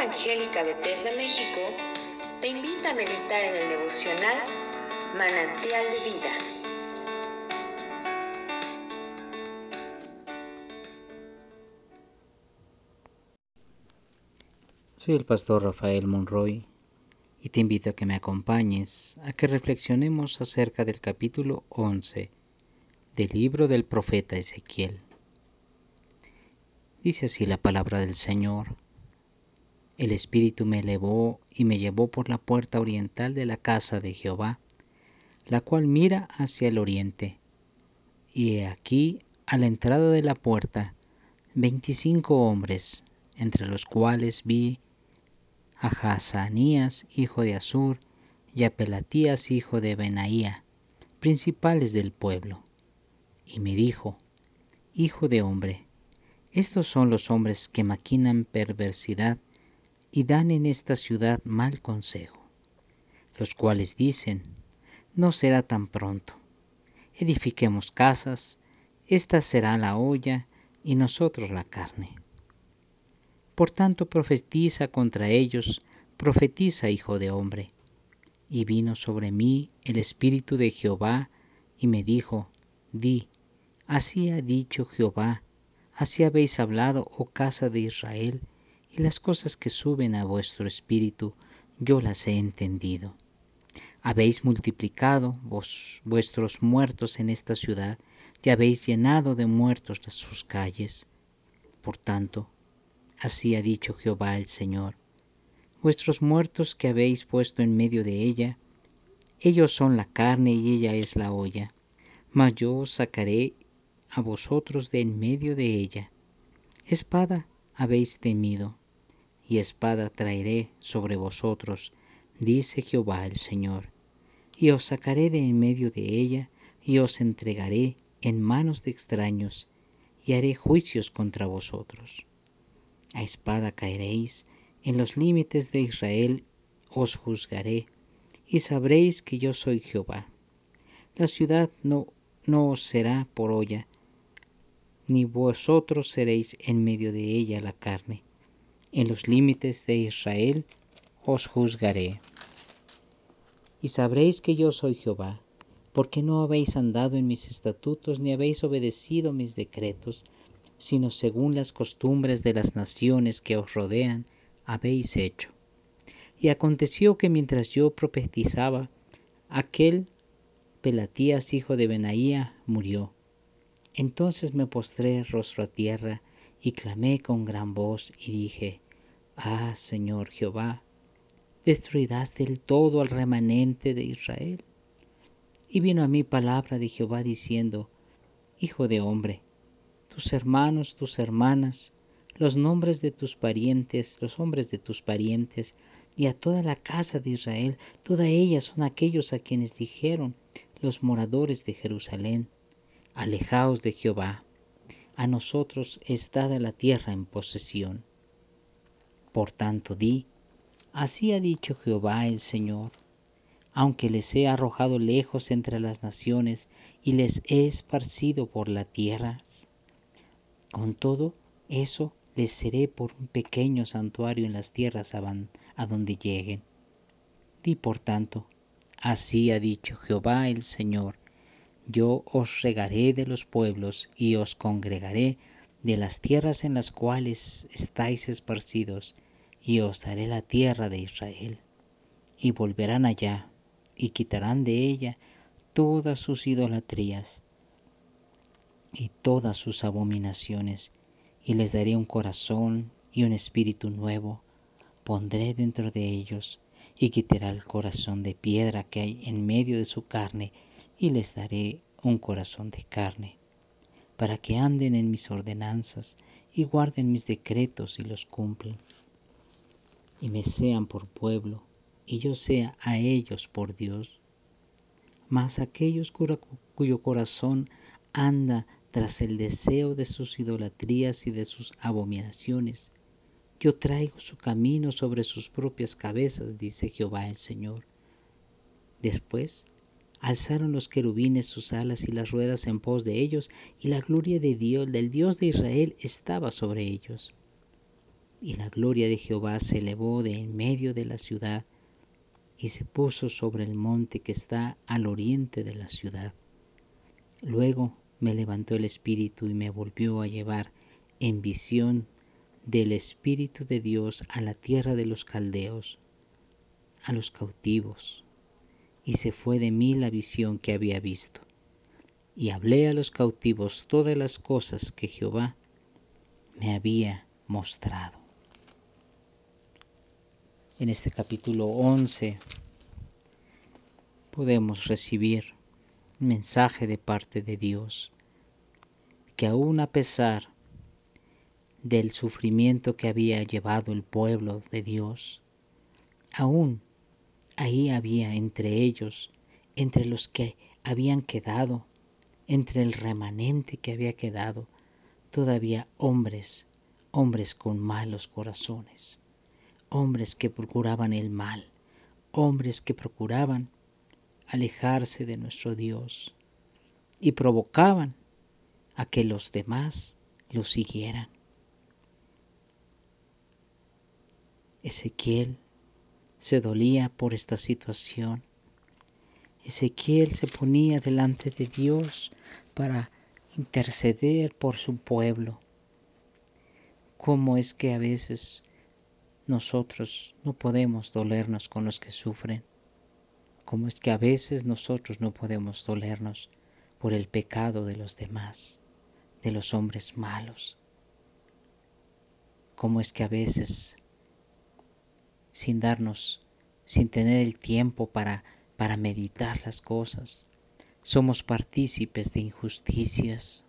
Evangélica Bethesda México te invita a meditar en el devocional Manantial de Vida. Soy el pastor Rafael Monroy y te invito a que me acompañes a que reflexionemos acerca del capítulo 11 del libro del profeta Ezequiel. Dice así la palabra del Señor. El Espíritu me elevó y me llevó por la puerta oriental de la casa de Jehová, la cual mira hacia el oriente. Y he aquí, a la entrada de la puerta, veinticinco hombres, entre los cuales vi a Hazanías, hijo de Azur, y a Pelatías, hijo de Benaía, principales del pueblo. Y me dijo, Hijo de hombre, estos son los hombres que maquinan perversidad y dan en esta ciudad mal consejo, los cuales dicen, no será tan pronto. Edifiquemos casas, esta será la olla y nosotros la carne. Por tanto profetiza contra ellos, profetiza, hijo de hombre. Y vino sobre mí el Espíritu de Jehová, y me dijo, di, así ha dicho Jehová, Así habéis hablado, oh casa de Israel, y las cosas que suben a vuestro espíritu, yo las he entendido. Habéis multiplicado vos, vuestros muertos en esta ciudad, y habéis llenado de muertos sus calles. Por tanto, así ha dicho Jehová el Señor, vuestros muertos que habéis puesto en medio de ella, ellos son la carne y ella es la olla, mas yo os sacaré a vosotros de en medio de ella. Espada habéis temido, y espada traeré sobre vosotros, dice Jehová el Señor. Y os sacaré de en medio de ella, y os entregaré en manos de extraños, y haré juicios contra vosotros. A espada caeréis, en los límites de Israel os juzgaré, y sabréis que yo soy Jehová. La ciudad no, no os será por olla, ni vosotros seréis en medio de ella la carne. En los límites de Israel os juzgaré. Y sabréis que yo soy Jehová, porque no habéis andado en mis estatutos ni habéis obedecido mis decretos, sino según las costumbres de las naciones que os rodean habéis hecho. Y aconteció que mientras yo profetizaba, aquel Pelatías hijo de Benaía murió entonces me postré rostro a tierra y clamé con gran voz y dije, Ah, Señor Jehová, ¿destruirás del todo al remanente de Israel? Y vino a mí palabra de Jehová diciendo, Hijo de hombre, tus hermanos, tus hermanas, los nombres de tus parientes, los hombres de tus parientes, y a toda la casa de Israel, toda ellas son aquellos a quienes dijeron los moradores de Jerusalén, Alejaos de Jehová, a nosotros es dada la tierra en posesión. Por tanto di, así ha dicho Jehová el Señor, aunque les he arrojado lejos entre las naciones y les he esparcido por la tierra, con todo eso les seré por un pequeño santuario en las tierras a donde lleguen. Di por tanto, así ha dicho Jehová el Señor, yo os regaré de los pueblos y os congregaré de las tierras en las cuales estáis esparcidos, y os daré la tierra de Israel. Y volverán allá, y quitarán de ella todas sus idolatrías y todas sus abominaciones, y les daré un corazón y un espíritu nuevo, pondré dentro de ellos, y quitaré el corazón de piedra que hay en medio de su carne, y les daré un corazón de carne, para que anden en mis ordenanzas y guarden mis decretos y los cumplan, y me sean por pueblo, y yo sea a ellos por Dios. Mas aquellos cuyo corazón anda tras el deseo de sus idolatrías y de sus abominaciones, yo traigo su camino sobre sus propias cabezas, dice Jehová el Señor. Después alzaron los querubines sus alas y las ruedas en pos de ellos, y la gloria de Dios, del Dios de Israel, estaba sobre ellos. Y la gloria de Jehová se elevó de en medio de la ciudad y se puso sobre el monte que está al oriente de la ciudad. Luego me levantó el Espíritu y me volvió a llevar en visión del Espíritu de Dios a la tierra de los caldeos, a los cautivos, y se fue de mí la visión que había visto. Y hablé a los cautivos todas las cosas que Jehová me había mostrado. En este capítulo 11 podemos recibir un mensaje de parte de Dios que aún a pesar del sufrimiento que había llevado el pueblo de Dios, aún ahí había entre ellos, entre los que habían quedado, entre el remanente que había quedado, todavía hombres, hombres con malos corazones, hombres que procuraban el mal, hombres que procuraban alejarse de nuestro Dios y provocaban a que los demás lo siguieran. Ezequiel se dolía por esta situación. Ezequiel se ponía delante de Dios para interceder por su pueblo. ¿Cómo es que a veces nosotros no podemos dolernos con los que sufren? ¿Cómo es que a veces nosotros no podemos dolernos por el pecado de los demás? de los hombres malos. Cómo es que a veces, sin darnos, sin tener el tiempo para, para meditar las cosas, somos partícipes de injusticias.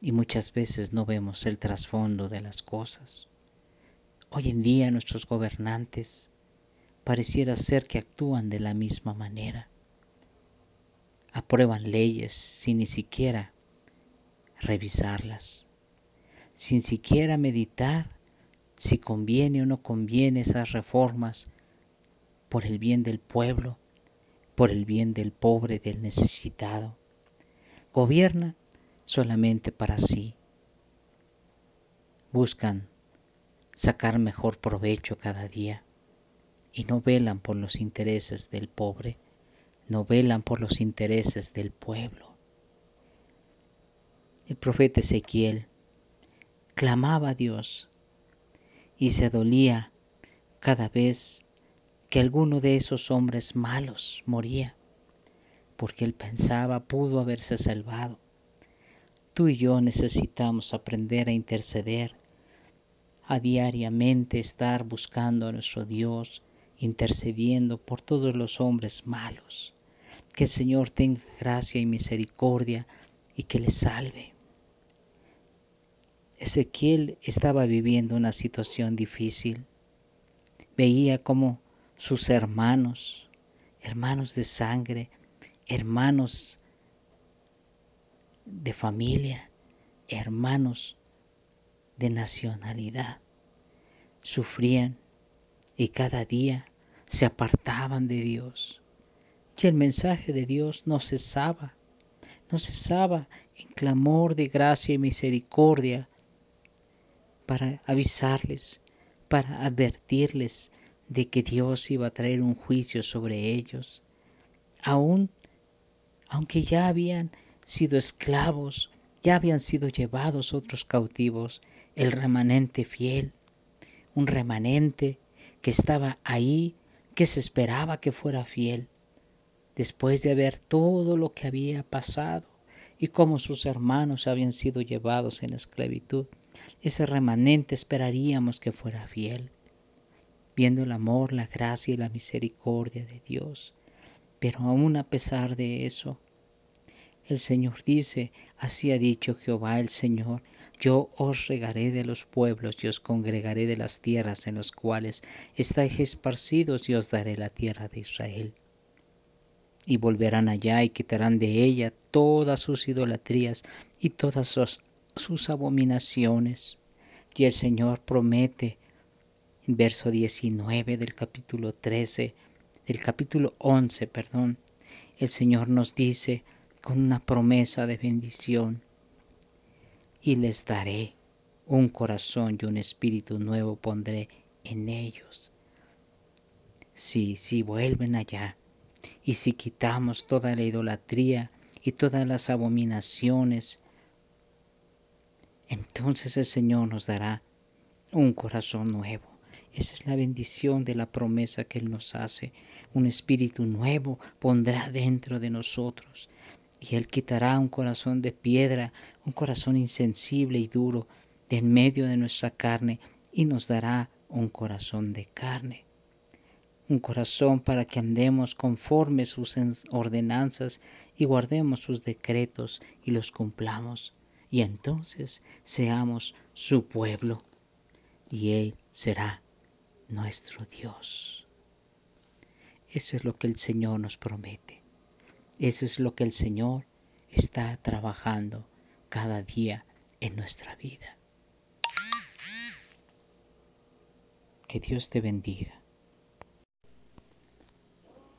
Y muchas veces no vemos el trasfondo de las cosas. Hoy en día nuestros gobernantes pareciera ser que actúan de la misma manera. Aprueban leyes sin ni siquiera revisarlas, sin siquiera meditar si conviene o no conviene esas reformas por el bien del pueblo, por el bien del pobre, del necesitado. Gobiernan solamente para sí. Buscan sacar mejor provecho cada día y no velan por los intereses del pobre no velan por los intereses del pueblo. El profeta Ezequiel clamaba a Dios y se dolía cada vez que alguno de esos hombres malos moría, porque él pensaba pudo haberse salvado. Tú y yo necesitamos aprender a interceder, a diariamente estar buscando a nuestro Dios, intercediendo por todos los hombres malos. Que el Señor tenga gracia y misericordia y que le salve. Ezequiel estaba viviendo una situación difícil. Veía como sus hermanos, hermanos de sangre, hermanos de familia, hermanos de nacionalidad, sufrían y cada día se apartaban de Dios. Y el mensaje de Dios no cesaba, no cesaba en clamor de gracia y misericordia para avisarles, para advertirles de que Dios iba a traer un juicio sobre ellos. Aún, aunque ya habían sido esclavos, ya habían sido llevados otros cautivos, el remanente fiel, un remanente que estaba ahí, que se esperaba que fuera fiel, después de ver todo lo que había pasado y cómo sus hermanos habían sido llevados en esclavitud, ese remanente esperaríamos que fuera fiel, viendo el amor, la gracia y la misericordia de Dios. Pero aún a pesar de eso, el Señor dice, así ha dicho Jehová el Señor, yo os regaré de los pueblos y os congregaré de las tierras en las cuales estáis esparcidos y os daré la tierra de Israel. Y volverán allá y quitarán de ella todas sus idolatrías y todas sus, sus abominaciones. Y el Señor promete, verso 19 del capítulo 13, del capítulo 11, perdón, el Señor nos dice con una promesa de bendición y les daré un corazón y un espíritu nuevo pondré en ellos. Si, si vuelven allá, y si quitamos toda la idolatría y todas las abominaciones, entonces el Señor nos dará un corazón nuevo. Esa es la bendición de la promesa que Él nos hace. Un espíritu nuevo pondrá dentro de nosotros. Y Él quitará un corazón de piedra, un corazón insensible y duro de en medio de nuestra carne y nos dará un corazón de carne. Un corazón para que andemos conforme sus ordenanzas y guardemos sus decretos y los cumplamos. Y entonces seamos su pueblo y Él será nuestro Dios. Eso es lo que el Señor nos promete. Eso es lo que el Señor está trabajando cada día en nuestra vida. Que Dios te bendiga.